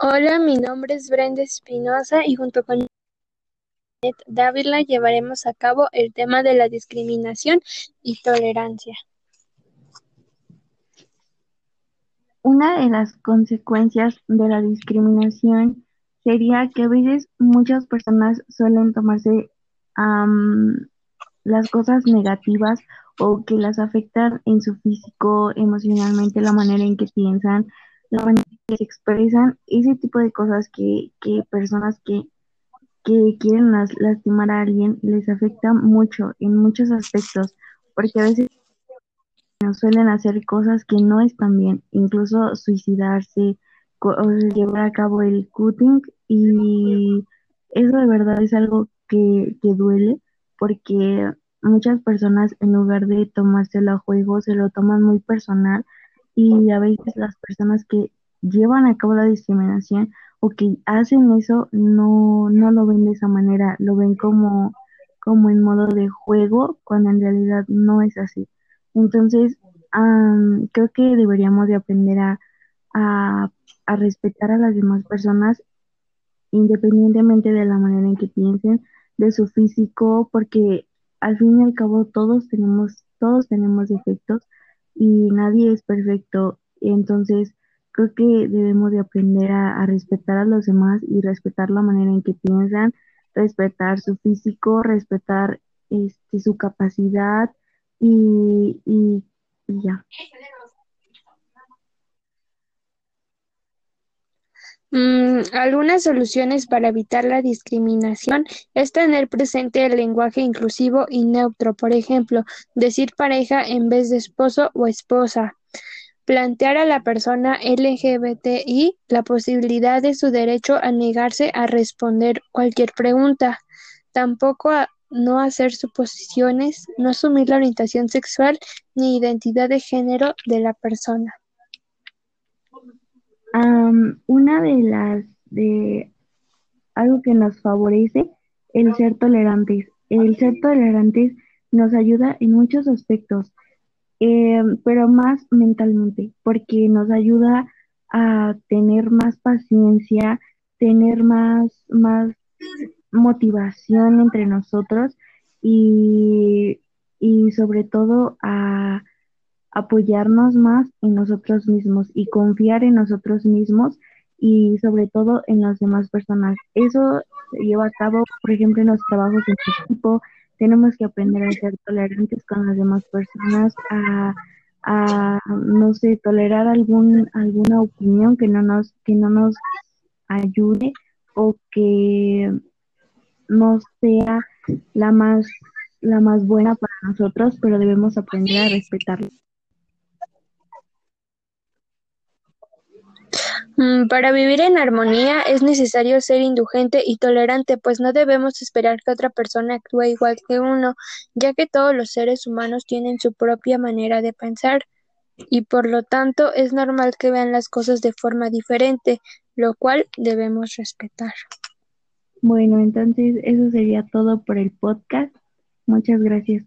Hola, mi nombre es Brenda Espinosa y junto con Janet Dávila llevaremos a cabo el tema de la discriminación y tolerancia. Una de las consecuencias de la discriminación sería que a veces muchas personas suelen tomarse las cosas negativas o que las afectan en su físico, emocionalmente, la manera en que piensan, la manera que expresan, ese tipo de cosas que, que personas que, que quieren lastimar a alguien les afecta mucho en muchos aspectos, porque a veces suelen hacer cosas que no están bien, incluso suicidarse o llevar a cabo el cutting y eso de verdad es algo que, que duele porque muchas personas en lugar de tomárselo a juego se lo toman muy personal y a veces las personas que llevan a cabo la discriminación o que hacen eso no, no lo ven de esa manera, lo ven como, como en modo de juego cuando en realidad no es así. Entonces, creo que deberíamos de aprender a, a, a respetar a las demás personas independientemente de la manera en que piensen, de su físico, porque al fin y al cabo todos tenemos, todos tenemos defectos y nadie es perfecto. Entonces, creo que debemos de aprender a, respetar a los demás y respetar la manera en que piensan, respetar su físico, respetar este, su capacidad y, y ya. Mm, algunas soluciones para evitar la discriminación es tener presente el lenguaje inclusivo y neutro, por ejemplo, decir pareja en vez de esposo o esposa. Plantear a la persona LGBTI la posibilidad de su derecho a negarse a responder cualquier pregunta. Tampoco a no hacer suposiciones, no asumir la orientación sexual ni identidad de género de la persona una de las de algo que nos favorece el ser tolerantes. El ser tolerantes nos ayuda en muchos aspectos, em, pero más mentalmente, porque nos ayuda a tener más paciencia, tener más, más motivación entre nosotros y, y sobre todo a apoyarnos más en nosotros mismos y confiar en nosotros mismos y sobre todo en las demás personas. Eso se lleva a cabo, por ejemplo, en los trabajos en equipo. Tenemos que aprender a ser tolerantes con las demás personas, a, a no sé, tolerar algún, alguna opinión que no nos, que no nos ayude o que no sea la más la más buena para nosotros, pero debemos aprender a respetarlo. Para vivir en armonía es necesario ser indulgente y tolerante, pues no debemos esperar que otra persona actúe igual que uno, ya que todos los seres humanos tienen su propia manera de pensar y por lo tanto es normal que vean las cosas de forma diferente, lo cual debemos respetar. Bueno, entonces eso sería todo por el podcast. Muchas gracias.